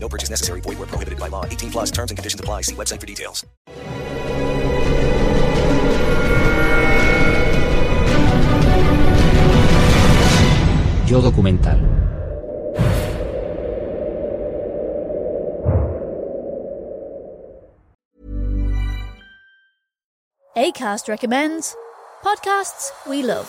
No purchase necessary. Void where prohibited by law. 18 plus terms and conditions apply. See website for details. Yo documental. ACAST recommends podcasts we love.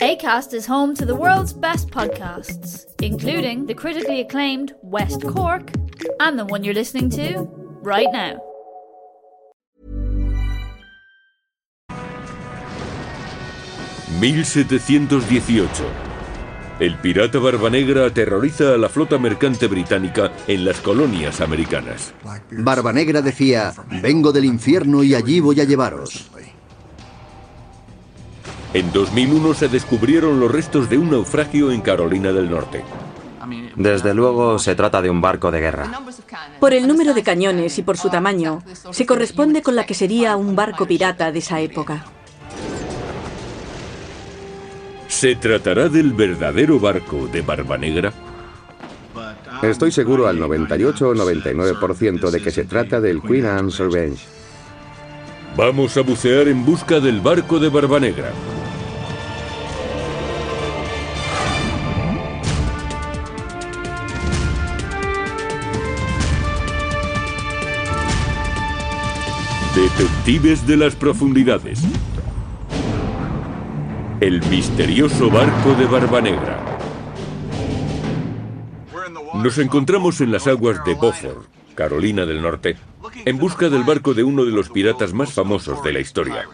ACAST is home to the world's best podcasts, including the critically acclaimed West Cork and the one you're listening to right now. «1718. El pirata Barba Negra aterroriza a la flota mercante británica en las colonias americanas. Barba Negra decía, vengo del infierno y allí voy a llevaros. En 2001 se descubrieron los restos de un naufragio en Carolina del Norte. Desde luego se trata de un barco de guerra. Por el número de cañones y por su tamaño, se corresponde con la que sería un barco pirata de esa época. ¿Se tratará del verdadero barco de Barba Negra? Estoy seguro al 98 o 99% de que se trata del Queen Anne's Revenge. Vamos a bucear en busca del barco de Barba Detectives de las profundidades. El misterioso barco de Barba Negra. Nos encontramos en las aguas de Beaufort, Carolina del Norte, en busca del barco de uno de los piratas más famosos de la historia.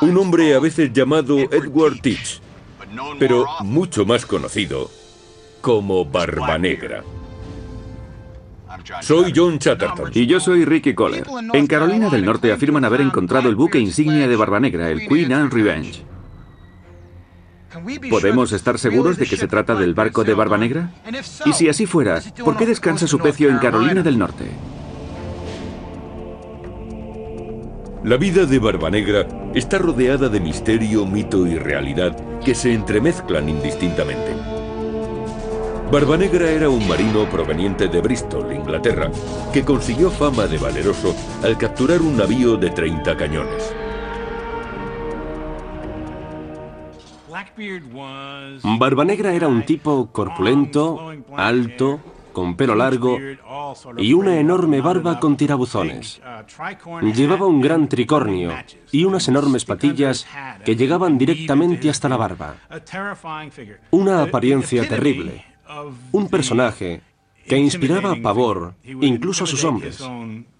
Un hombre a veces llamado Edward Teach, pero mucho más conocido como Barba Negra. Soy John Chatterton. Y yo soy Ricky Kohler. En Carolina del Norte afirman haber encontrado el buque insignia de Barba Negra, el Queen Anne Revenge. ¿Podemos estar seguros de que se trata del barco de Barba Negra? Y si así fuera, ¿por qué descansa su pecio en Carolina del Norte? La vida de Barba Negra está rodeada de misterio, mito y realidad que se entremezclan indistintamente. Barba Negra era un marino proveniente de Bristol, Inglaterra, que consiguió fama de valeroso al capturar un navío de 30 cañones. Barba Negra era un tipo corpulento, alto, con pelo largo y una enorme barba con tirabuzones. Llevaba un gran tricornio y unas enormes patillas que llegaban directamente hasta la barba. Una apariencia terrible. Un personaje que inspiraba pavor incluso a sus hombres,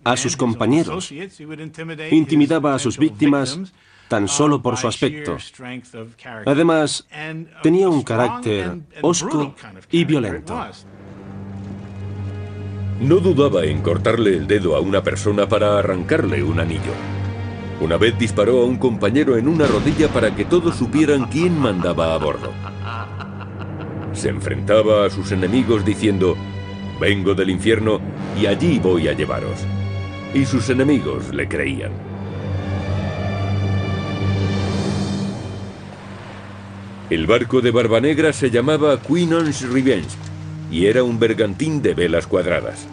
a sus compañeros. Intimidaba a sus víctimas tan solo por su aspecto. Además, tenía un carácter hosco y violento. No dudaba en cortarle el dedo a una persona para arrancarle un anillo. Una vez disparó a un compañero en una rodilla para que todos supieran quién mandaba a bordo. Se enfrentaba a sus enemigos diciendo, vengo del infierno y allí voy a llevaros. Y sus enemigos le creían. El barco de Barba Negra se llamaba Queen Anne's Revenge y era un bergantín de velas cuadradas.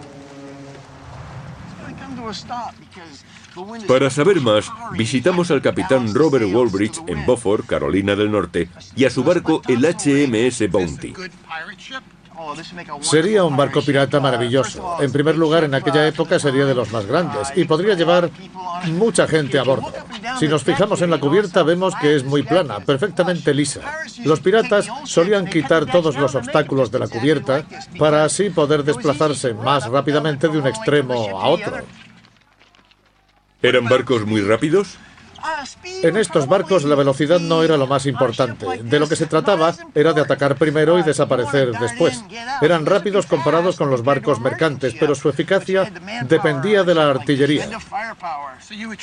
Para saber más, visitamos al capitán Robert Walbridge en Beaufort, Carolina del Norte, y a su barco el HMS Bounty. Sería un barco pirata maravilloso. En primer lugar, en aquella época sería de los más grandes y podría llevar mucha gente a bordo. Si nos fijamos en la cubierta vemos que es muy plana, perfectamente lisa. Los piratas solían quitar todos los obstáculos de la cubierta para así poder desplazarse más rápidamente de un extremo a otro. ¿Eran barcos muy rápidos? En estos barcos la velocidad no era lo más importante. De lo que se trataba era de atacar primero y desaparecer después. Eran rápidos comparados con los barcos mercantes, pero su eficacia dependía de la artillería.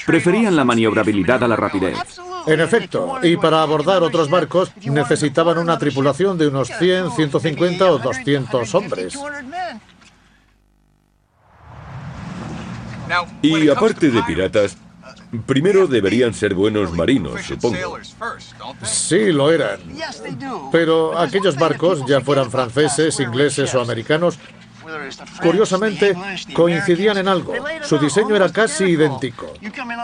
Preferían la maniobrabilidad a la rapidez. En efecto, y para abordar otros barcos necesitaban una tripulación de unos 100, 150 o 200 hombres. Y aparte de piratas, primero deberían ser buenos marinos, supongo. Sí, lo eran. Pero aquellos barcos, ya fueran franceses, ingleses o americanos, Curiosamente, coincidían en algo. Su diseño era casi idéntico.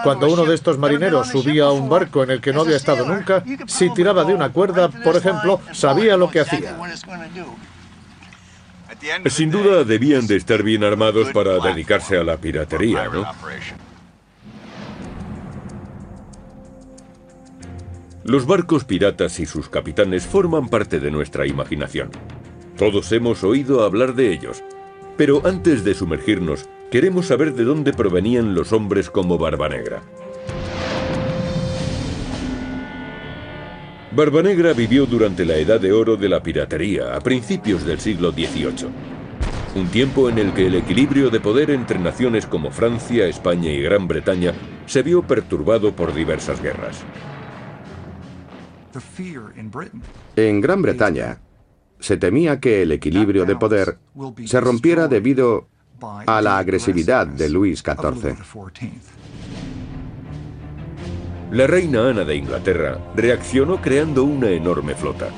Cuando uno de estos marineros subía a un barco en el que no había estado nunca, si tiraba de una cuerda, por ejemplo, sabía lo que hacía. Sin duda debían de estar bien armados para dedicarse a la piratería, ¿no? Los barcos piratas y sus capitanes forman parte de nuestra imaginación. Todos hemos oído hablar de ellos. Pero antes de sumergirnos, queremos saber de dónde provenían los hombres como Barba Barbanegra vivió durante la Edad de Oro de la piratería, a principios del siglo XVIII. Un tiempo en el que el equilibrio de poder entre naciones como Francia, España y Gran Bretaña se vio perturbado por diversas guerras. En Gran Bretaña, se temía que el equilibrio de poder se rompiera debido a la agresividad de Luis XIV. La reina Ana de Inglaterra reaccionó creando una enorme flota.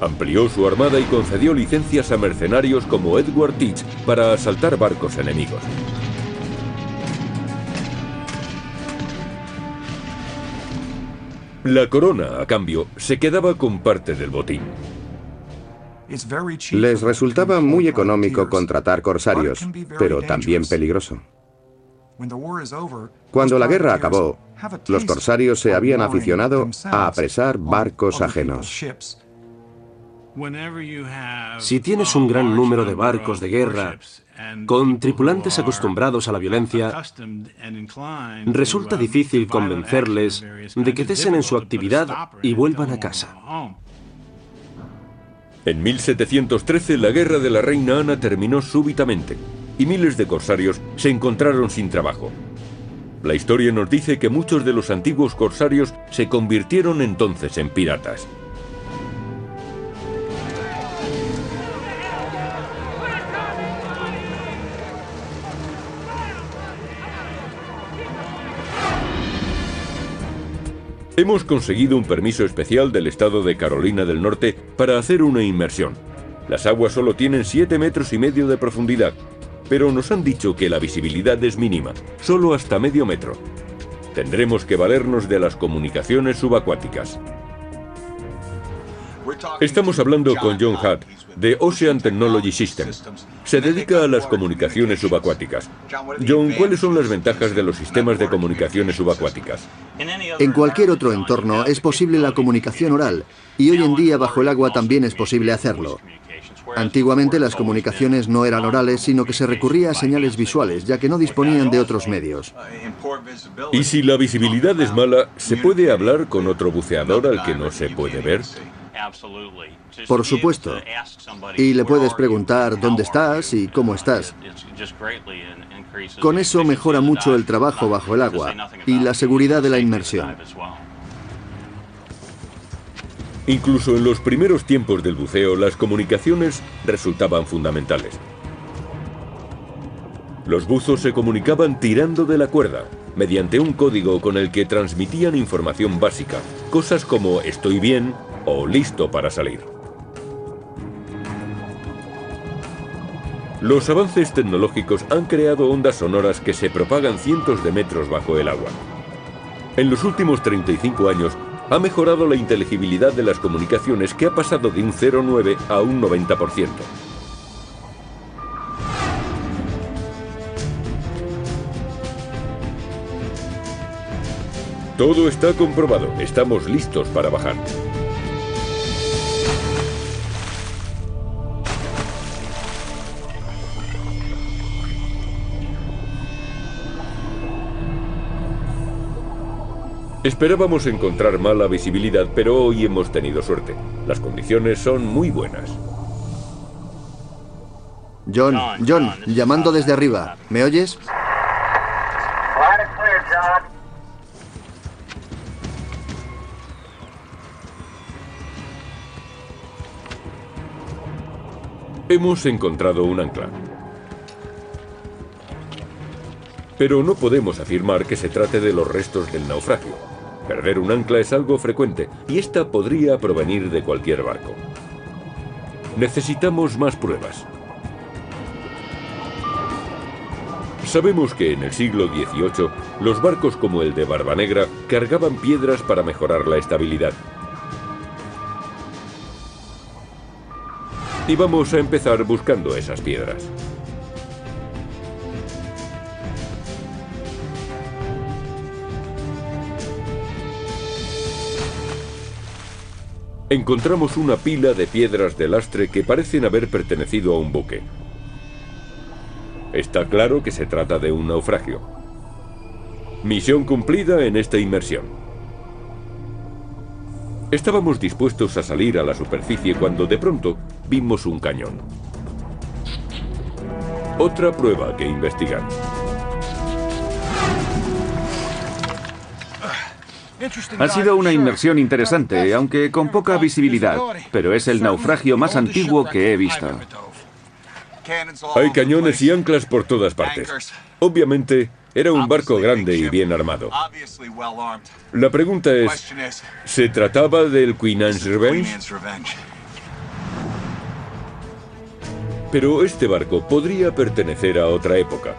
Amplió su armada y concedió licencias a mercenarios como Edward Teach para asaltar barcos enemigos. La corona, a cambio, se quedaba con parte del botín. Les resultaba muy económico contratar corsarios, pero también peligroso. Cuando la guerra acabó, los corsarios se habían aficionado a apresar barcos ajenos. Si tienes un gran número de barcos de guerra con tripulantes acostumbrados a la violencia, resulta difícil convencerles de que cesen en su actividad y vuelvan a casa. En 1713 la guerra de la reina Ana terminó súbitamente y miles de corsarios se encontraron sin trabajo. La historia nos dice que muchos de los antiguos corsarios se convirtieron entonces en piratas. Hemos conseguido un permiso especial del estado de Carolina del Norte para hacer una inmersión. Las aguas solo tienen 7 metros y medio de profundidad, pero nos han dicho que la visibilidad es mínima, solo hasta medio metro. Tendremos que valernos de las comunicaciones subacuáticas. Estamos hablando con John Hutt, de Ocean Technology Systems. Se dedica a las comunicaciones subacuáticas. John, ¿cuáles son las ventajas de los sistemas de comunicaciones subacuáticas? En cualquier otro entorno es posible la comunicación oral, y hoy en día bajo el agua también es posible hacerlo. Antiguamente las comunicaciones no eran orales, sino que se recurría a señales visuales, ya que no disponían de otros medios. ¿Y si la visibilidad es mala, se puede hablar con otro buceador al que no se puede ver? Por supuesto. Y le puedes preguntar dónde estás y cómo estás. Con eso mejora mucho el trabajo bajo el agua y la seguridad de la inmersión. Incluso en los primeros tiempos del buceo, las comunicaciones resultaban fundamentales. Los buzos se comunicaban tirando de la cuerda, mediante un código con el que transmitían información básica, cosas como estoy bien o listo para salir. Los avances tecnológicos han creado ondas sonoras que se propagan cientos de metros bajo el agua. En los últimos 35 años, ha mejorado la inteligibilidad de las comunicaciones que ha pasado de un 0,9 a un 90%. Todo está comprobado. Estamos listos para bajar. Esperábamos encontrar mala visibilidad, pero hoy hemos tenido suerte. Las condiciones son muy buenas. John, John, llamando desde arriba. ¿Me oyes? Hemos encontrado un ancla. Pero no podemos afirmar que se trate de los restos del naufragio. Perder un ancla es algo frecuente y esta podría provenir de cualquier barco. Necesitamos más pruebas. Sabemos que en el siglo XVIII los barcos como el de Barbanegra cargaban piedras para mejorar la estabilidad. Y vamos a empezar buscando esas piedras. Encontramos una pila de piedras de lastre que parecen haber pertenecido a un buque. Está claro que se trata de un naufragio. Misión cumplida en esta inmersión. Estábamos dispuestos a salir a la superficie cuando de pronto vimos un cañón. Otra prueba que investigar. Ha sido una inmersión interesante, aunque con poca visibilidad, pero es el naufragio más antiguo que he visto. Hay cañones y anclas por todas partes. Obviamente, era un barco grande y bien armado. La pregunta es, ¿se trataba del Queen Anne's Revenge? Pero este barco podría pertenecer a otra época.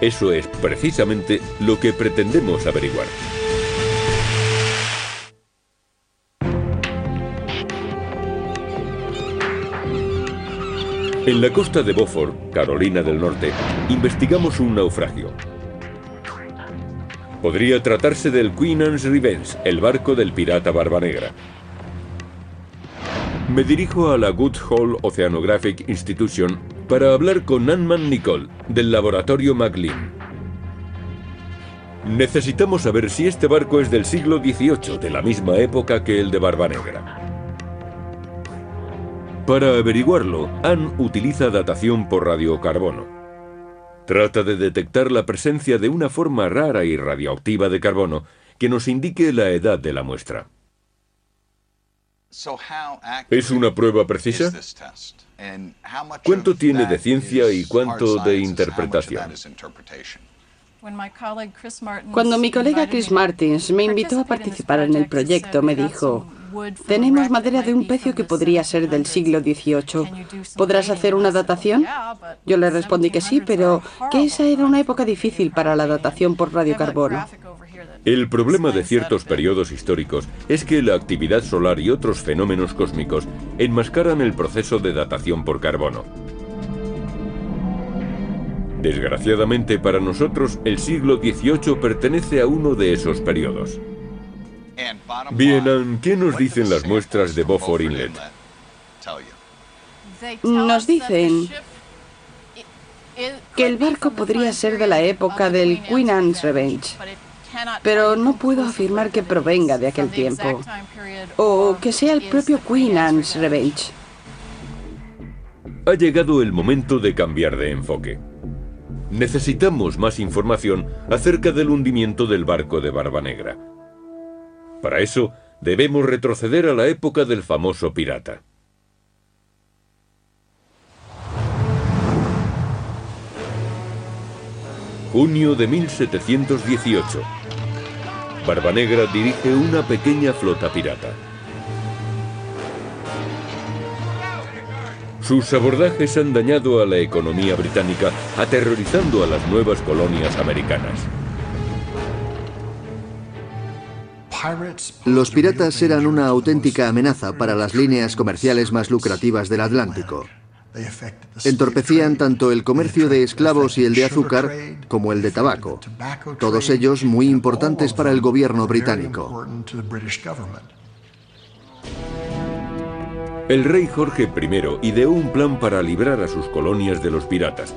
Eso es precisamente lo que pretendemos averiguar. En la costa de Beaufort, Carolina del Norte, investigamos un naufragio. Podría tratarse del Queen Anne's Revenge, el barco del pirata Barba Negra. Me dirijo a la Goodhall Oceanographic Institution para hablar con Anman Nicole, del laboratorio McLean. Necesitamos saber si este barco es del siglo XVIII, de la misma época que el de Barba Negra. Para averiguarlo, Anne utiliza datación por radiocarbono. Trata de detectar la presencia de una forma rara y radioactiva de carbono que nos indique la edad de la muestra. ¿Es una prueba precisa? ¿Cuánto tiene de ciencia y cuánto de interpretación? Cuando mi colega Chris Martins me invitó a participar en el proyecto, me dijo, tenemos madera de un pecio que podría ser del siglo XVIII. ¿Podrás hacer una datación? Yo le respondí que sí, pero que esa era una época difícil para la datación por radiocarbono. El problema de ciertos periodos históricos es que la actividad solar y otros fenómenos cósmicos enmascaran el proceso de datación por carbono. Desgraciadamente para nosotros, el siglo XVIII pertenece a uno de esos periodos. Bien, ¿qué nos dicen las muestras de Beaufort Inlet? Nos dicen que el barco podría ser de la época del Queen Anne's Revenge, pero no puedo afirmar que provenga de aquel tiempo, o que sea el propio Queen Anne's Revenge. Ha llegado el momento de cambiar de enfoque. Necesitamos más información acerca del hundimiento del barco de Barba Negra. Para eso, debemos retroceder a la época del famoso pirata. Junio de 1718. Barbanegra dirige una pequeña flota pirata. Sus abordajes han dañado a la economía británica, aterrorizando a las nuevas colonias americanas. Los piratas eran una auténtica amenaza para las líneas comerciales más lucrativas del Atlántico. Entorpecían tanto el comercio de esclavos y el de azúcar como el de tabaco, todos ellos muy importantes para el gobierno británico. El rey Jorge I ideó un plan para librar a sus colonias de los piratas.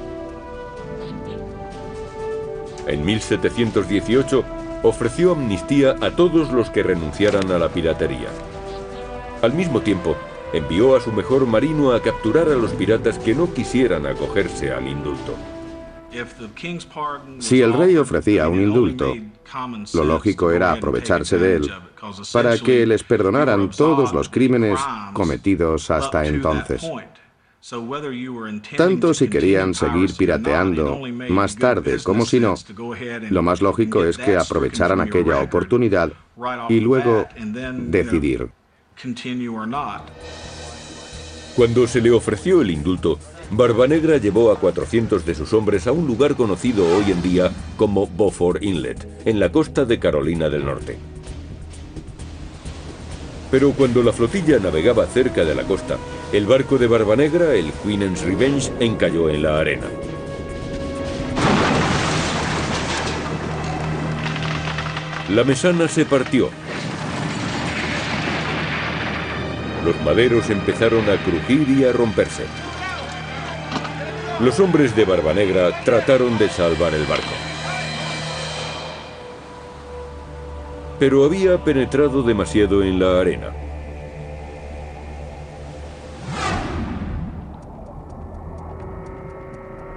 En 1718 ofreció amnistía a todos los que renunciaran a la piratería. Al mismo tiempo, envió a su mejor marino a capturar a los piratas que no quisieran acogerse al indulto. Si el rey ofrecía un indulto, lo lógico era aprovecharse de él para que les perdonaran todos los crímenes cometidos hasta entonces. Tanto si querían seguir pirateando más tarde como si no, lo más lógico es que aprovecharan aquella oportunidad y luego decidir. Cuando se le ofreció el indulto, Barbanegra llevó a 400 de sus hombres a un lugar conocido hoy en día como Beaufort Inlet, en la costa de Carolina del Norte. Pero cuando la flotilla navegaba cerca de la costa, el barco de Barbanegra, el Queen's Revenge, encalló en la arena. La mesana se partió. Los maderos empezaron a crujir y a romperse. Los hombres de Barbanegra trataron de salvar el barco. Pero había penetrado demasiado en la arena.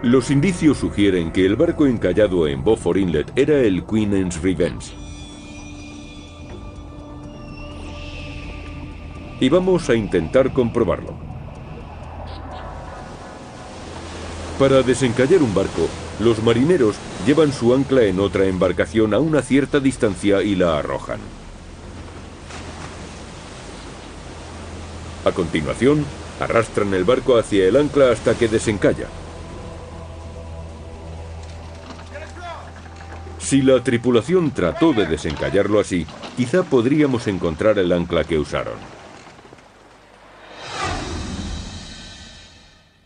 Los indicios sugieren que el barco encallado en Beaufort Inlet era el Queen's Revenge. Y vamos a intentar comprobarlo. Para desencallar un barco, los marineros llevan su ancla en otra embarcación a una cierta distancia y la arrojan. A continuación, arrastran el barco hacia el ancla hasta que desencalla. Si la tripulación trató de desencallarlo así, quizá podríamos encontrar el ancla que usaron.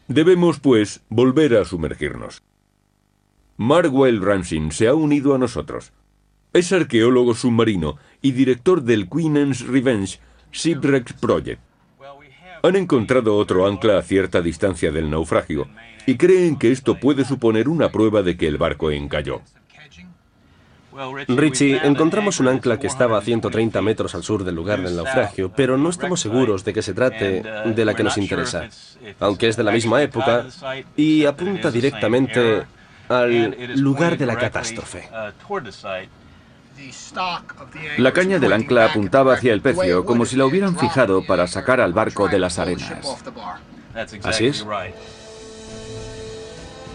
Debemos, pues, volver a sumergirnos. Marwell Ramsing se ha unido a nosotros. Es arqueólogo submarino y director del Queen's Revenge Shipwreck Project. Han encontrado otro ancla a cierta distancia del naufragio y creen que esto puede suponer una prueba de que el barco encalló. Richie, encontramos un ancla que estaba a 130 metros al sur del lugar del naufragio, pero no estamos seguros de que se trate de la que nos interesa, aunque es de la misma época y apunta directamente al lugar de la catástrofe. La caña del ancla apuntaba hacia el pecio, como si la hubieran fijado para sacar al barco de las arenas. Así es.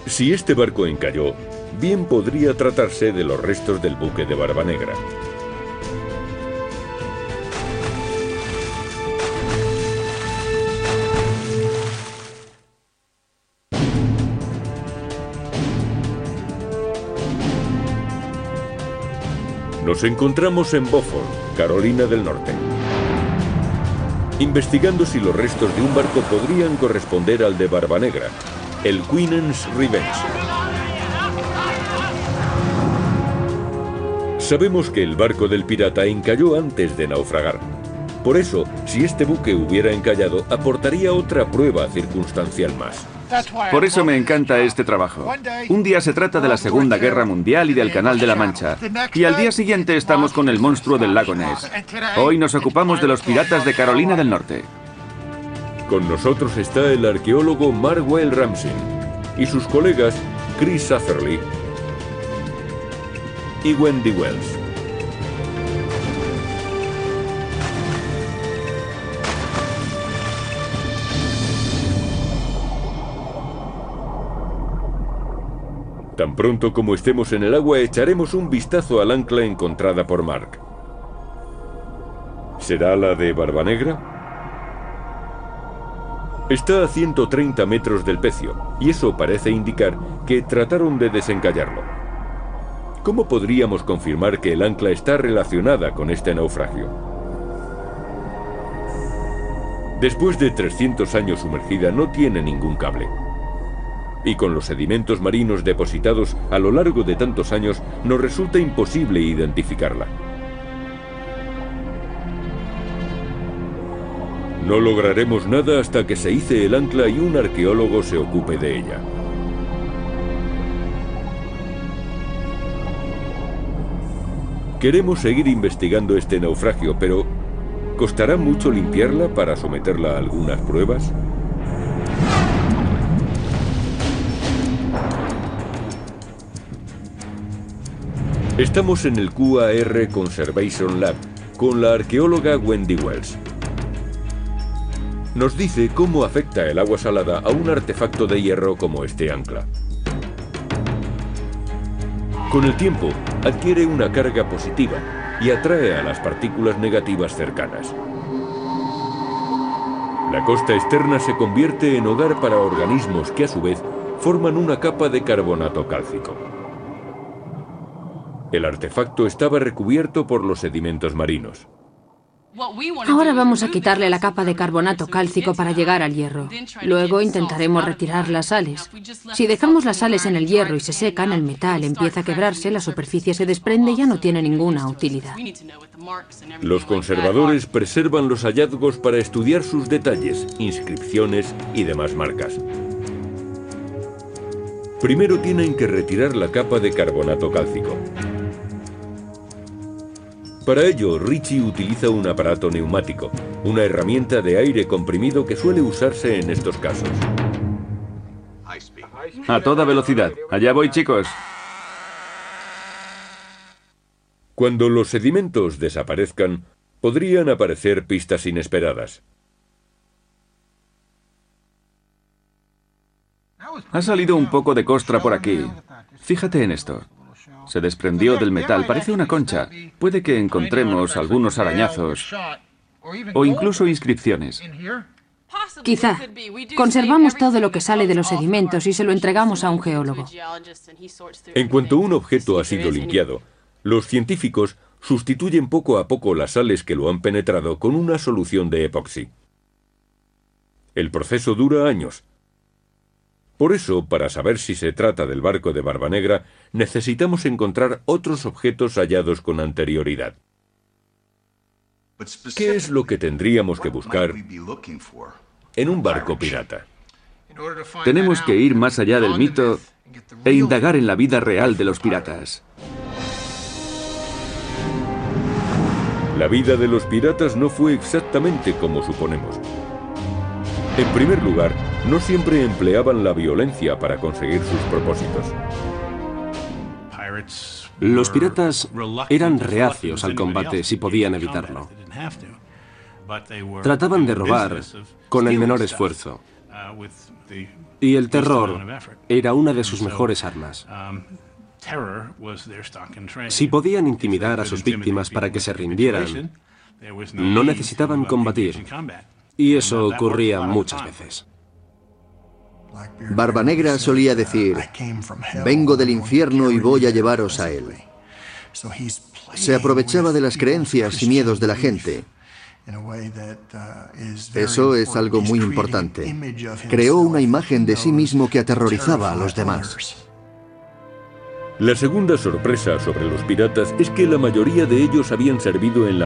Si este barco encalló, bien podría tratarse de los restos del buque de Barba Negra. Nos encontramos en Beaufort, Carolina del Norte, investigando si los restos de un barco podrían corresponder al de Barba Negra, el Queen's Revenge. Sabemos que el barco del pirata encalló antes de naufragar. Por eso, si este buque hubiera encallado, aportaría otra prueba circunstancial más. Por eso me encanta este trabajo. Un día se trata de la Segunda Guerra Mundial y del Canal de la Mancha. Y al día siguiente estamos con el monstruo del lago Ness. Hoy nos ocupamos de los piratas de Carolina del Norte. Con nosotros está el arqueólogo Marwell Ramsey y sus colegas Chris Satherley y Wendy Wells. Tan pronto como estemos en el agua echaremos un vistazo al ancla encontrada por Mark. ¿Será la de Barba Negra? Está a 130 metros del pecio, y eso parece indicar que trataron de desencallarlo. ¿Cómo podríamos confirmar que el ancla está relacionada con este naufragio? Después de 300 años sumergida no tiene ningún cable. Y con los sedimentos marinos depositados a lo largo de tantos años nos resulta imposible identificarla. No lograremos nada hasta que se hice el ancla y un arqueólogo se ocupe de ella. Queremos seguir investigando este naufragio, pero ¿costará mucho limpiarla para someterla a algunas pruebas? Estamos en el QAR Conservation Lab con la arqueóloga Wendy Wells. Nos dice cómo afecta el agua salada a un artefacto de hierro como este ancla. Con el tiempo, adquiere una carga positiva y atrae a las partículas negativas cercanas. La costa externa se convierte en hogar para organismos que a su vez forman una capa de carbonato cálcico. El artefacto estaba recubierto por los sedimentos marinos. Ahora vamos a quitarle la capa de carbonato cálcico para llegar al hierro. Luego intentaremos retirar las sales. Si dejamos las sales en el hierro y se secan, el metal empieza a quebrarse, la superficie se desprende y ya no tiene ninguna utilidad. Los conservadores preservan los hallazgos para estudiar sus detalles, inscripciones y demás marcas. Primero tienen que retirar la capa de carbonato cálcico. Para ello, Richie utiliza un aparato neumático, una herramienta de aire comprimido que suele usarse en estos casos. A toda velocidad. Allá voy, chicos. Cuando los sedimentos desaparezcan, podrían aparecer pistas inesperadas. Ha salido un poco de costra por aquí. Fíjate en esto. Se desprendió del metal, parece una concha. Puede que encontremos algunos arañazos o incluso inscripciones. Quizá. Conservamos todo lo que sale de los sedimentos y se lo entregamos a un geólogo. En cuanto un objeto ha sido limpiado, los científicos sustituyen poco a poco las sales que lo han penetrado con una solución de epoxi. El proceso dura años. Por eso, para saber si se trata del barco de Barba Negra, necesitamos encontrar otros objetos hallados con anterioridad. ¿Qué es lo que tendríamos que buscar en un barco pirata? Tenemos que ir más allá del mito e indagar en la vida real de los piratas. La vida de los piratas no fue exactamente como suponemos. En primer lugar, no siempre empleaban la violencia para conseguir sus propósitos. Los piratas eran reacios al combate si podían evitarlo. Trataban de robar con el menor esfuerzo. Y el terror era una de sus mejores armas. Si podían intimidar a sus víctimas para que se rindieran, no necesitaban combatir. Y eso ocurría muchas veces. Barba Negra solía decir, vengo del infierno y voy a llevaros a él. Se aprovechaba de las creencias y miedos de la gente. Eso es algo muy importante. Creó una imagen de sí mismo que aterrorizaba a los demás. La segunda sorpresa sobre los piratas es que la mayoría de ellos habían servido en la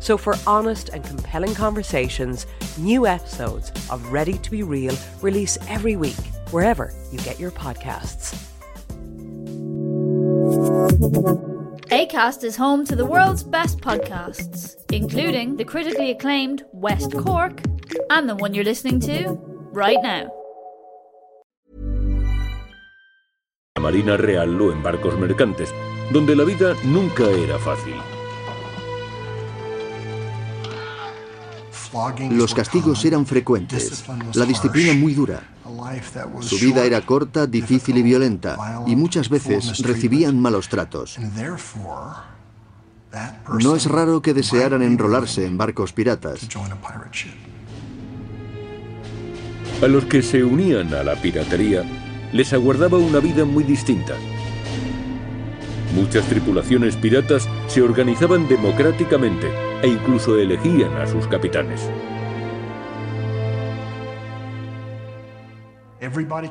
So, for honest and compelling conversations, new episodes of Ready to Be Real release every week, wherever you get your podcasts. ACAST is home to the world's best podcasts, including the critically acclaimed West Cork and the one you're listening to right now. La Marina Real o en barcos mercantes, donde la vida nunca era fácil. Los castigos eran frecuentes, la disciplina muy dura. Su vida era corta, difícil y violenta, y muchas veces recibían malos tratos. No es raro que desearan enrolarse en barcos piratas. A los que se unían a la piratería les aguardaba una vida muy distinta. Muchas tripulaciones piratas se organizaban democráticamente e incluso elegían a sus capitanes.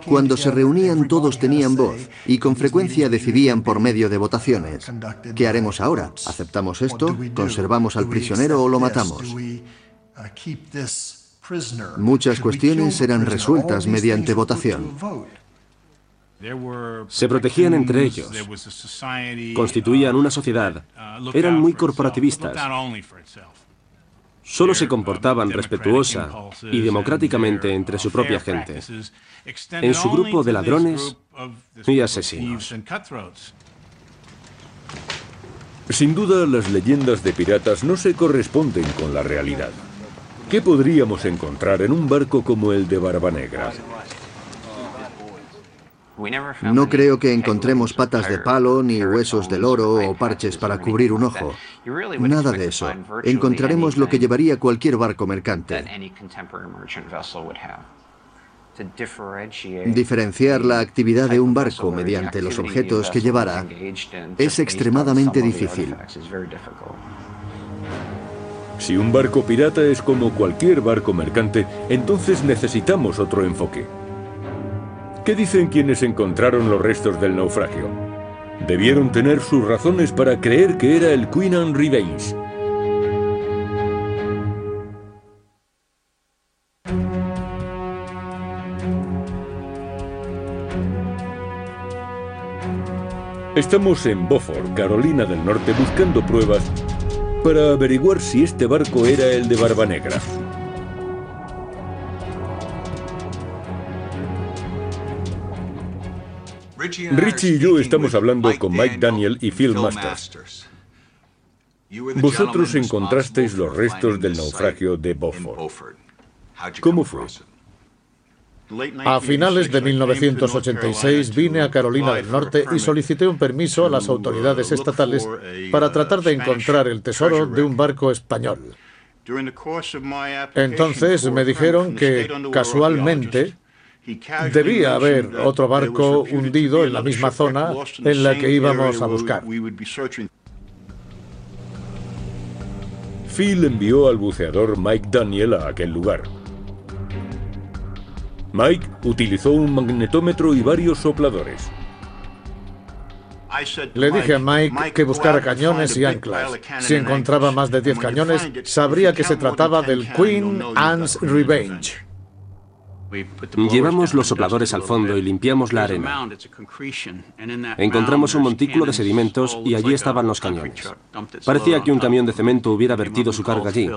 Cuando se reunían todos tenían voz y con frecuencia decidían por medio de votaciones. ¿Qué haremos ahora? ¿Aceptamos esto? ¿Conservamos al prisionero o lo matamos? Muchas cuestiones eran resueltas mediante votación. Se protegían entre ellos, constituían una sociedad, eran muy corporativistas. Solo se comportaban respetuosa y democráticamente entre su propia gente, en su grupo de ladrones y asesinos. Sin duda, las leyendas de piratas no se corresponden con la realidad. ¿Qué podríamos encontrar en un barco como el de Barba Negra? No creo que encontremos patas de palo, ni huesos del oro o parches para cubrir un ojo. Nada de eso. Encontraremos lo que llevaría cualquier barco mercante. Diferenciar la actividad de un barco mediante los objetos que llevara es extremadamente difícil. Si un barco pirata es como cualquier barco mercante, entonces necesitamos otro enfoque. ¿Qué dicen quienes encontraron los restos del naufragio? Debieron tener sus razones para creer que era el Queen Anne Revenge. Estamos en Beaufort, Carolina del Norte, buscando pruebas para averiguar si este barco era el de Barba Richie y yo estamos hablando con Mike Daniel y Phil Masters. Vosotros encontrasteis los restos del naufragio de Beaufort. ¿Cómo fue? A finales de 1986 vine a Carolina del Norte y solicité un permiso a las autoridades estatales para tratar de encontrar el tesoro de un barco español. Entonces me dijeron que, casualmente, debía haber otro barco hundido en la misma zona en la que íbamos a buscar. Phil envió al buceador Mike Daniel a aquel lugar. Mike utilizó un magnetómetro y varios sopladores. Le dije a Mike que buscara cañones y anclas. Si encontraba más de 10 cañones, sabría que se trataba del Queen Anne's Revenge. Llevamos los sopladores al fondo y limpiamos la arena. Encontramos un montículo de sedimentos y allí estaban los cañones. Parecía que un camión de cemento hubiera vertido su carga allí.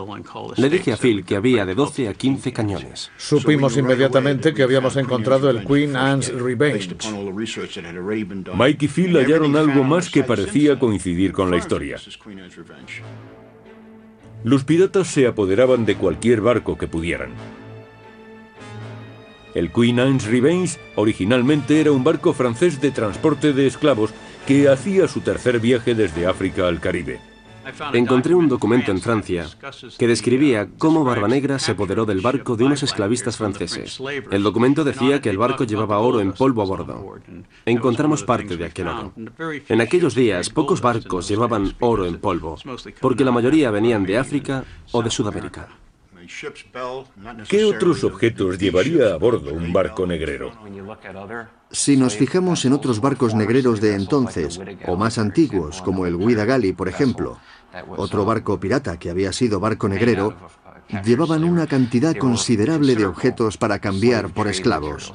Le dije a Phil que había de 12 a 15 cañones. Supimos inmediatamente que habíamos encontrado el Queen Anne's Revenge. Mike y Phil hallaron algo más que parecía coincidir con la historia. Los piratas se apoderaban de cualquier barco que pudieran. El Queen Anne's Revenge originalmente era un barco francés de transporte de esclavos que hacía su tercer viaje desde África al Caribe. Encontré un documento en Francia que describía cómo Barbanegra se apoderó del barco de unos esclavistas franceses. El documento decía que el barco llevaba oro en polvo a bordo. Encontramos parte de aquel oro. En aquellos días, pocos barcos llevaban oro en polvo, porque la mayoría venían de África o de Sudamérica. ¿Qué otros objetos llevaría a bordo un barco negrero? Si nos fijamos en otros barcos negreros de entonces, o más antiguos, como el Guidagali, por ejemplo, otro barco pirata que había sido barco negrero, llevaban una cantidad considerable de objetos para cambiar por esclavos.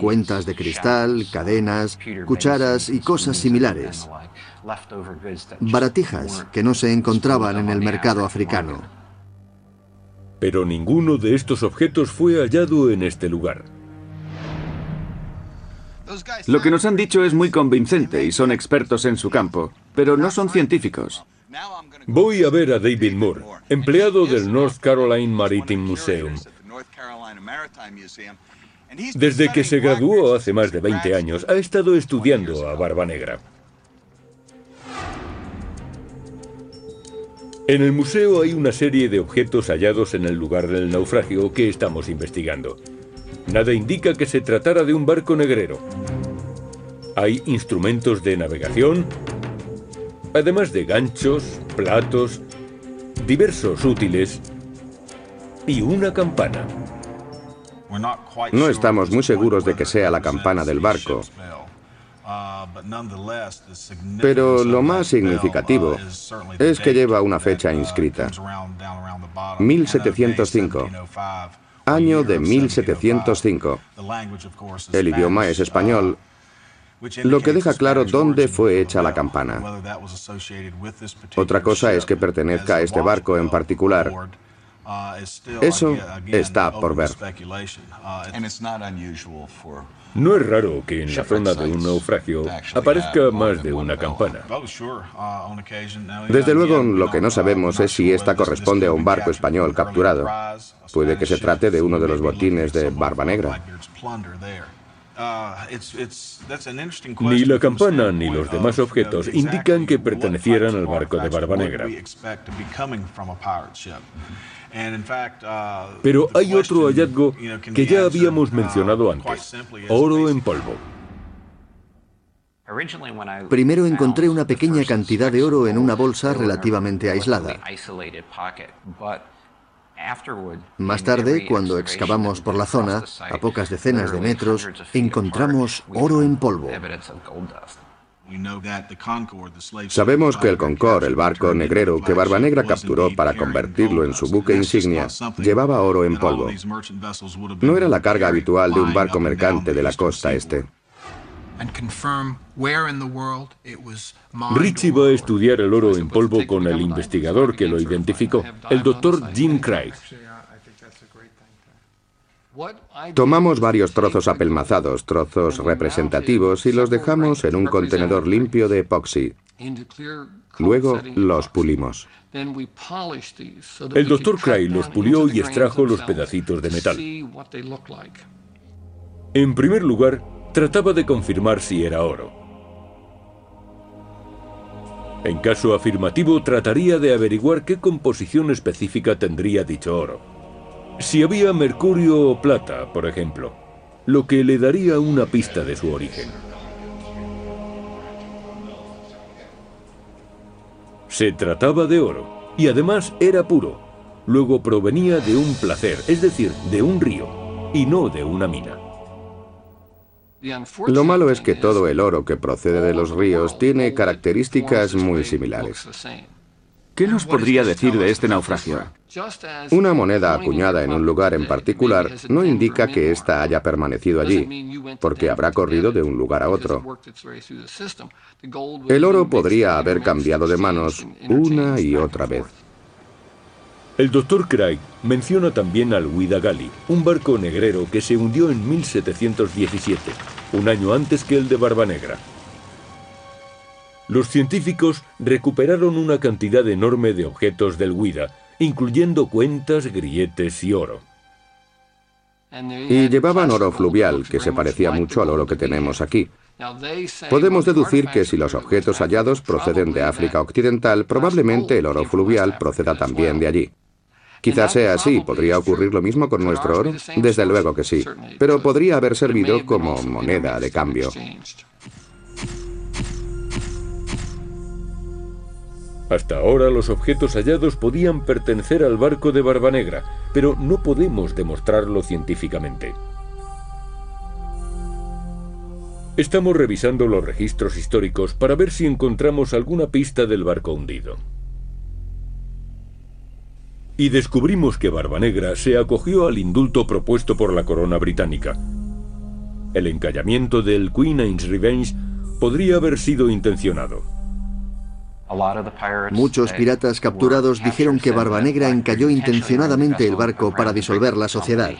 Cuentas de cristal, cadenas, cucharas y cosas similares. Baratijas que no se encontraban en el mercado africano. Pero ninguno de estos objetos fue hallado en este lugar. Lo que nos han dicho es muy convincente y son expertos en su campo, pero no son científicos. Voy a ver a David Moore, empleado del North Carolina Maritime Museum. Desde que se graduó hace más de 20 años, ha estado estudiando a Barba Negra. En el museo hay una serie de objetos hallados en el lugar del naufragio que estamos investigando. Nada indica que se tratara de un barco negrero. Hay instrumentos de navegación, además de ganchos, platos, diversos útiles y una campana. No estamos muy seguros de que sea la campana del barco, pero lo más significativo es que lleva una fecha inscrita. 1705. Año de 1705. El idioma es español, lo que deja claro dónde fue hecha la campana. Otra cosa es que pertenezca a este barco en particular. Eso está por ver. No es raro que en la zona de un naufragio aparezca más de una campana. Desde luego, lo que no sabemos es si esta corresponde a un barco español capturado. Puede que se trate de uno de los botines de Barba Negra. Ni la campana ni los demás objetos indican que pertenecieran al barco de Barba Negra. Pero hay otro hallazgo que ya habíamos mencionado antes, oro en polvo. Primero encontré una pequeña cantidad de oro en una bolsa relativamente aislada. Más tarde, cuando excavamos por la zona, a pocas decenas de metros, encontramos oro en polvo. Sabemos que el Concord, el barco negrero que Barba Negra capturó para convertirlo en su buque insignia, llevaba oro en polvo. No era la carga habitual de un barco mercante de la costa este. Richie va a estudiar el oro en polvo con el investigador que lo identificó, el doctor Jim Craig. Tomamos varios trozos apelmazados, trozos representativos, y los dejamos en un contenedor limpio de epoxi. Luego los pulimos. El doctor Craig los pulió y extrajo los pedacitos de metal. En primer lugar, trataba de confirmar si era oro. En caso afirmativo, trataría de averiguar qué composición específica tendría dicho oro. Si había mercurio o plata, por ejemplo, lo que le daría una pista de su origen. Se trataba de oro, y además era puro. Luego provenía de un placer, es decir, de un río, y no de una mina. Lo malo es que todo el oro que procede de los ríos tiene características muy similares. ¿Qué nos podría decir de este naufragio? Una moneda acuñada en un lugar en particular no indica que ésta haya permanecido allí, porque habrá corrido de un lugar a otro. El oro podría haber cambiado de manos una y otra vez. El doctor Craig menciona también al Gali, un barco negrero que se hundió en 1717, un año antes que el de Barba Negra. Los científicos recuperaron una cantidad enorme de objetos del Huida, incluyendo cuentas, grilletes y oro. Y llevaban oro fluvial, que se parecía mucho al oro que tenemos aquí. Podemos deducir que si los objetos hallados proceden de África Occidental, probablemente el oro fluvial proceda también de allí. Quizás sea así, ¿podría ocurrir lo mismo con nuestro oro? Desde luego que sí, pero podría haber servido como moneda de cambio. Hasta ahora los objetos hallados podían pertenecer al barco de Barbanegra, pero no podemos demostrarlo científicamente. Estamos revisando los registros históricos para ver si encontramos alguna pista del barco hundido. Y descubrimos que Barbanegra se acogió al indulto propuesto por la corona británica. El encallamiento del Queen's Revenge podría haber sido intencionado. Muchos piratas capturados dijeron que Barbanegra encalló intencionadamente el barco para disolver la sociedad.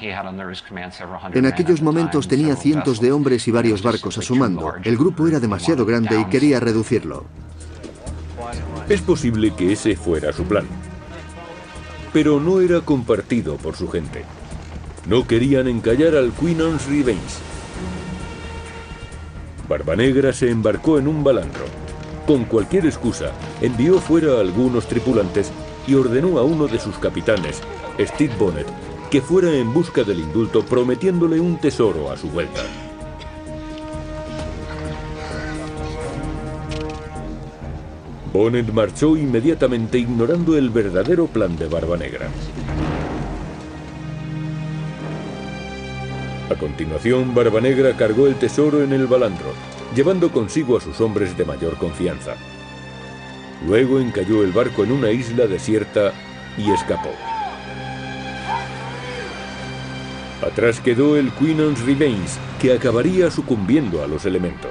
En aquellos momentos tenía cientos de hombres y varios barcos a su mando. El grupo era demasiado grande y quería reducirlo. Es posible que ese fuera su plan. Pero no era compartido por su gente. No querían encallar al Queen's Revenge. Barbanegra se embarcó en un balandro con cualquier excusa, envió fuera a algunos tripulantes y ordenó a uno de sus capitanes, Steve Bonnet, que fuera en busca del indulto prometiéndole un tesoro a su vuelta. Bonnet marchó inmediatamente ignorando el verdadero plan de Barba Negra. A continuación, Barba Negra cargó el tesoro en el balandro, llevando consigo a sus hombres de mayor confianza. Luego encalló el barco en una isla desierta y escapó. Atrás quedó el Queen's Remains, que acabaría sucumbiendo a los elementos.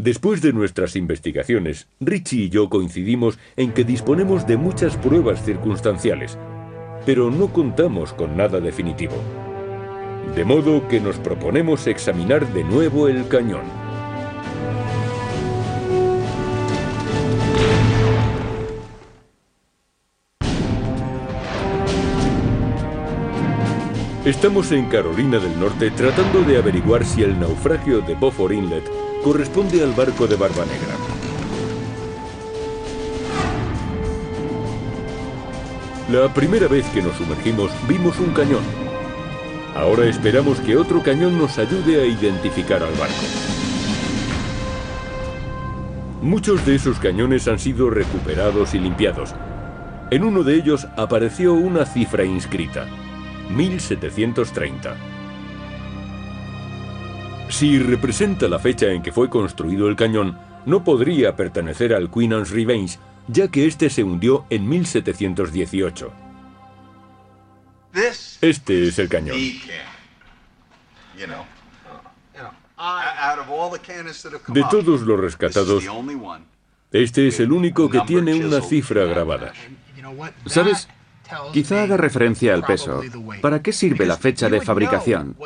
Después de nuestras investigaciones, Richie y yo coincidimos en que disponemos de muchas pruebas circunstanciales, pero no contamos con nada definitivo. De modo que nos proponemos examinar de nuevo el cañón. Estamos en Carolina del Norte tratando de averiguar si el naufragio de Beaufort Inlet corresponde al barco de Barba Negra. La primera vez que nos sumergimos vimos un cañón. Ahora esperamos que otro cañón nos ayude a identificar al barco. Muchos de esos cañones han sido recuperados y limpiados. En uno de ellos apareció una cifra inscrita, 1730. Si representa la fecha en que fue construido el cañón, no podría pertenecer al Queen's Revenge, ya que este se hundió en 1718. Este es el cañón. De todos los rescatados, este es el único que tiene una cifra grabada. ¿Sabes? Quizá haga referencia al peso. ¿Para qué sirve la fecha de fabricación?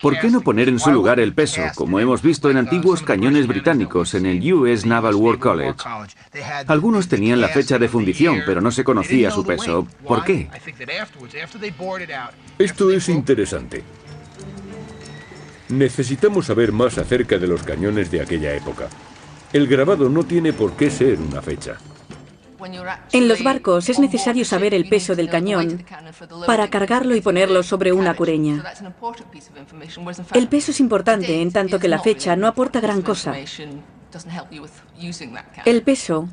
¿Por qué no poner en su lugar el peso, como hemos visto en antiguos cañones británicos en el US Naval War College? Algunos tenían la fecha de fundición, pero no se conocía su peso. ¿Por qué? Esto es interesante. Necesitamos saber más acerca de los cañones de aquella época. El grabado no tiene por qué ser una fecha. En los barcos es necesario saber el peso del cañón para cargarlo y ponerlo sobre una cureña. El peso es importante en tanto que la fecha no aporta gran cosa. El peso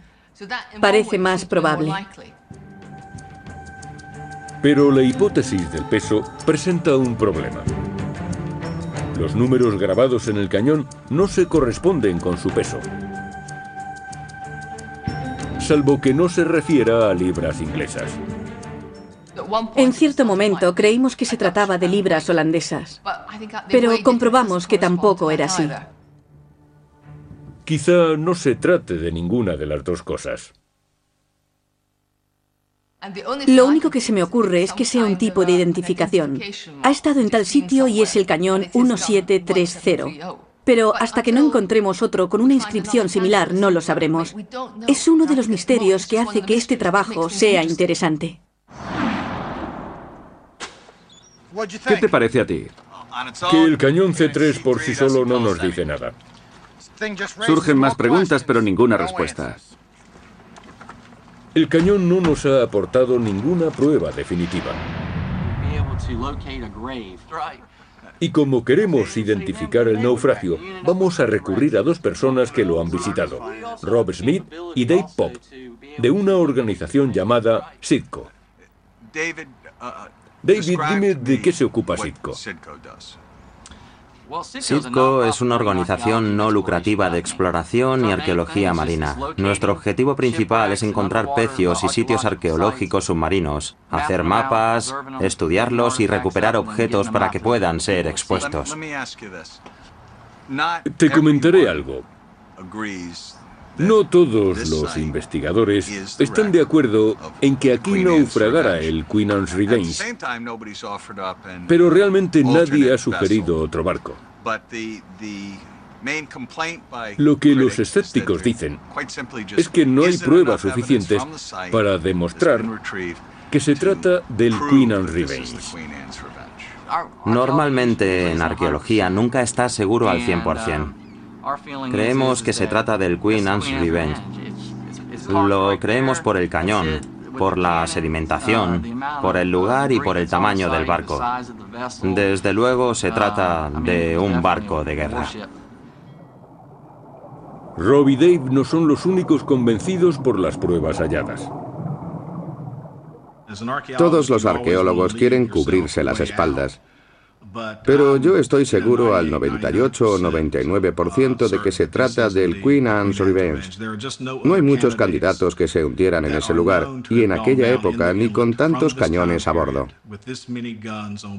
parece más probable. Pero la hipótesis del peso presenta un problema. Los números grabados en el cañón no se corresponden con su peso. Salvo que no se refiera a libras inglesas. En cierto momento creímos que se trataba de libras holandesas, pero comprobamos que tampoco era así. Quizá no se trate de ninguna de las dos cosas. Lo único que se me ocurre es que sea un tipo de identificación. Ha estado en tal sitio y es el cañón 1730. Pero hasta que no encontremos otro con una inscripción similar no lo sabremos. Es uno de los misterios que hace que este trabajo sea interesante. ¿Qué te parece a ti? Que el cañón C3 por sí solo no nos dice nada. Surgen más preguntas pero ninguna respuesta. El cañón no nos ha aportado ninguna prueba definitiva. Y como queremos identificar el naufragio, vamos a recurrir a dos personas que lo han visitado, Rob Smith y Dave Pop, de una organización llamada SITCO. David, dime de qué se ocupa SITCO. SITCO es una organización no lucrativa de exploración y arqueología marina. Nuestro objetivo principal es encontrar pecios y sitios arqueológicos submarinos, hacer mapas, estudiarlos y recuperar objetos para que puedan ser expuestos. Te comentaré algo. No todos los investigadores están de acuerdo en que aquí naufragara el Queen Anne's Revenge, pero realmente nadie ha sugerido otro barco. Lo que los escépticos dicen es que no hay pruebas suficientes para demostrar que se trata del Queen Anne's Revenge. Normalmente en arqueología nunca está seguro al 100%. Creemos que se trata del Queen Anne's Revenge. Lo creemos por el cañón, por la sedimentación, por el lugar y por el tamaño del barco. Desde luego se trata de un barco de guerra. Rob y Dave no son los únicos convencidos por las pruebas halladas. Todos los arqueólogos quieren cubrirse las espaldas. Pero yo estoy seguro al 98 o 99% de que se trata del Queen Anne's Revenge. No hay muchos candidatos que se hundieran en ese lugar, y en aquella época ni con tantos cañones a bordo.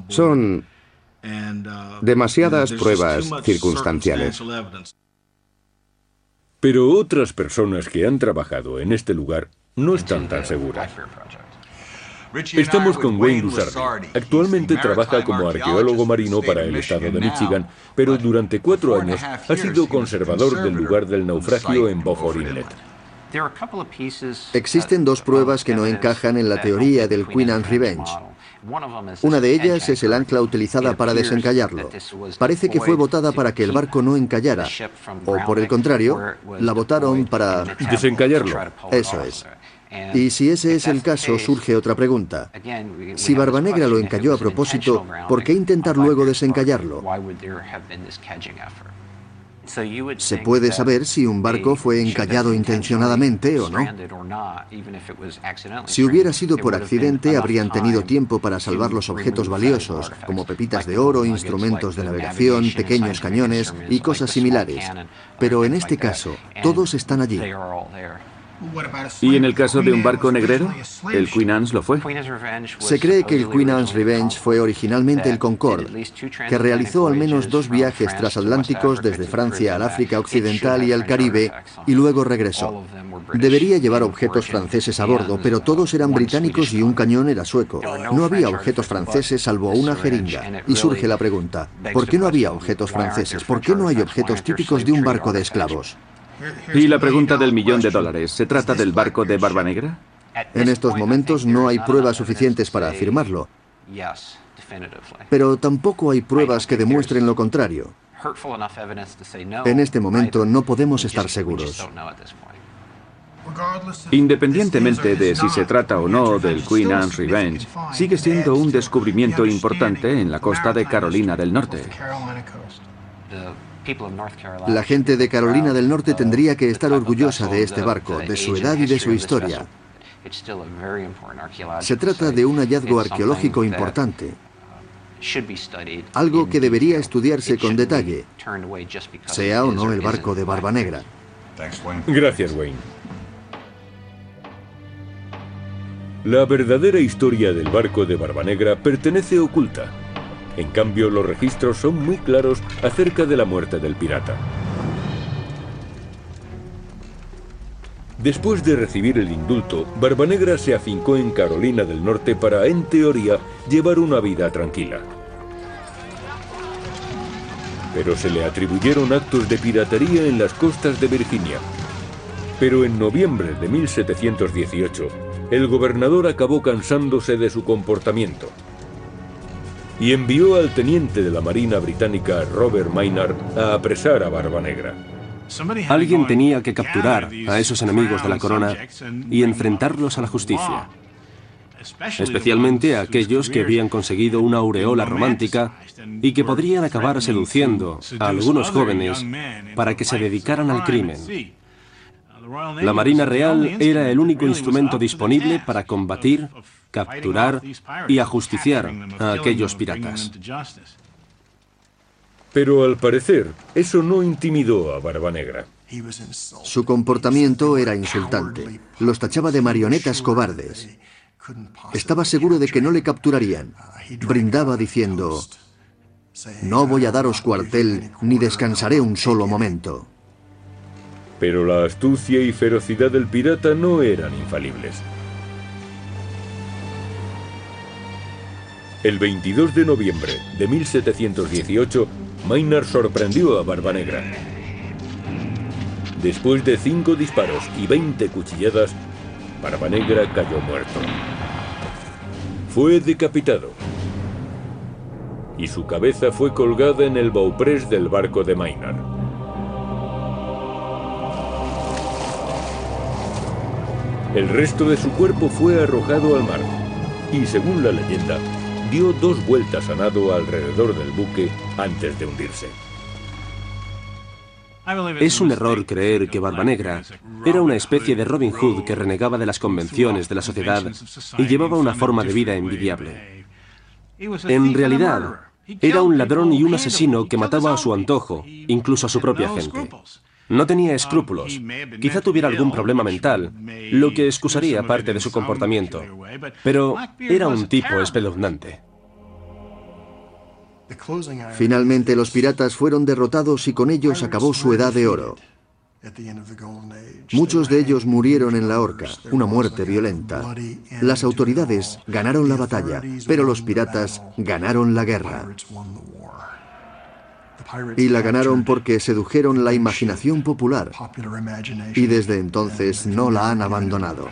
Son demasiadas pruebas circunstanciales. Pero otras personas que han trabajado en este lugar no están tan seguras. Estamos con Wayne Lusardi. Actualmente trabaja como arqueólogo marino para el estado de Michigan, pero durante cuatro años ha sido conservador del lugar del naufragio en Beaufort Inlet. Existen dos pruebas que no encajan en la teoría del Queen Anne's Revenge. Una de ellas es el ancla utilizada para desencallarlo. Parece que fue botada para que el barco no encallara, o por el contrario, la botaron para... Desencallarlo. Eso es. Y si ese es el caso, surge otra pregunta. Si Barbanegra lo encalló a propósito, ¿por qué intentar luego desencallarlo? Se puede saber si un barco fue encallado intencionadamente o no. Si hubiera sido por accidente, habrían tenido tiempo para salvar los objetos valiosos, como pepitas de oro, instrumentos de navegación, pequeños cañones y cosas similares. Pero en este caso, todos están allí. ¿Y en el caso de un barco negrero? ¿El Queen Anne's lo fue? Se cree que el Queen Anne's Revenge fue originalmente el Concorde, que realizó al menos dos viajes transatlánticos desde Francia al África Occidental y al Caribe y luego regresó. Debería llevar objetos franceses a bordo, pero todos eran británicos y un cañón era sueco. No había objetos franceses salvo una jeringa. Y surge la pregunta, ¿por qué no había objetos franceses? ¿Por qué no hay objetos típicos de un barco de esclavos? Y la pregunta del millón de dólares, ¿se trata del barco de Barba Negra? En estos momentos no hay pruebas suficientes para afirmarlo, pero tampoco hay pruebas que demuestren lo contrario. En este momento no podemos estar seguros. Independientemente de si se trata o no del Queen Anne's Revenge, sigue siendo un descubrimiento importante en la costa de Carolina del Norte. La gente de Carolina del Norte tendría que estar orgullosa de este barco, de su edad y de su historia. Se trata de un hallazgo arqueológico importante, algo que debería estudiarse con detalle, sea o no el barco de Barba Negra. Gracias, Wayne. La verdadera historia del barco de Barbanegra pertenece oculta. En cambio, los registros son muy claros acerca de la muerte del pirata. Después de recibir el indulto, Barbanegra se afincó en Carolina del Norte para, en teoría, llevar una vida tranquila. Pero se le atribuyeron actos de piratería en las costas de Virginia. Pero en noviembre de 1718, el gobernador acabó cansándose de su comportamiento y envió al teniente de la Marina británica Robert Maynard a apresar a Barbanegra. Alguien tenía que capturar a esos enemigos de la corona y enfrentarlos a la justicia, especialmente a aquellos que habían conseguido una aureola romántica y que podrían acabar seduciendo a algunos jóvenes para que se dedicaran al crimen. La Marina Real era el único instrumento disponible para combatir, capturar y ajusticiar a aquellos piratas. Pero al parecer, eso no intimidó a Barbanegra. Su comportamiento era insultante. Los tachaba de marionetas cobardes. Estaba seguro de que no le capturarían. Brindaba diciendo, no voy a daros cuartel ni descansaré un solo momento. Pero la astucia y ferocidad del pirata no eran infalibles. El 22 de noviembre de 1718, Maynard sorprendió a Barbanegra. Después de cinco disparos y 20 cuchilladas, Barbanegra cayó muerto. Fue decapitado. Y su cabeza fue colgada en el bauprés del barco de Maynard. El resto de su cuerpo fue arrojado al mar y, según la leyenda, dio dos vueltas a nado alrededor del buque antes de hundirse. Es un error creer que Barbanegra era una especie de Robin Hood que renegaba de las convenciones de la sociedad y llevaba una forma de vida envidiable. En realidad, era un ladrón y un asesino que mataba a su antojo, incluso a su propia gente. No tenía escrúpulos. Quizá tuviera algún problema mental, lo que excusaría parte de su comportamiento. Pero era un tipo espeluznante. Finalmente los piratas fueron derrotados y con ellos acabó su edad de oro. Muchos de ellos murieron en la horca, una muerte violenta. Las autoridades ganaron la batalla, pero los piratas ganaron la guerra. Y la ganaron porque sedujeron la imaginación popular. Y desde entonces no la han abandonado.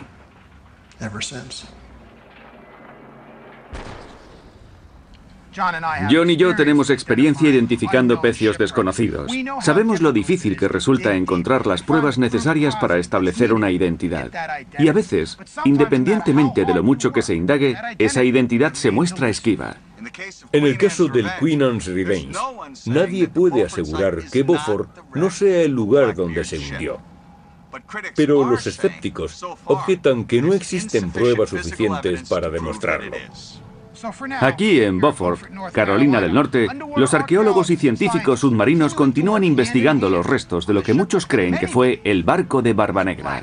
John y yo tenemos experiencia identificando pecios desconocidos. Sabemos lo difícil que resulta encontrar las pruebas necesarias para establecer una identidad. Y a veces, independientemente de lo mucho que se indague, esa identidad se muestra esquiva. En el caso del Queen Anne's Revenge, nadie puede asegurar que Beaufort no sea el lugar donde se hundió. Pero los escépticos objetan que no existen pruebas suficientes para demostrarlo. Aquí en Beaufort, Carolina del Norte, los arqueólogos y científicos submarinos continúan investigando los restos de lo que muchos creen que fue el barco de Barbanegra.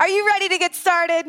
Are you ready to get started?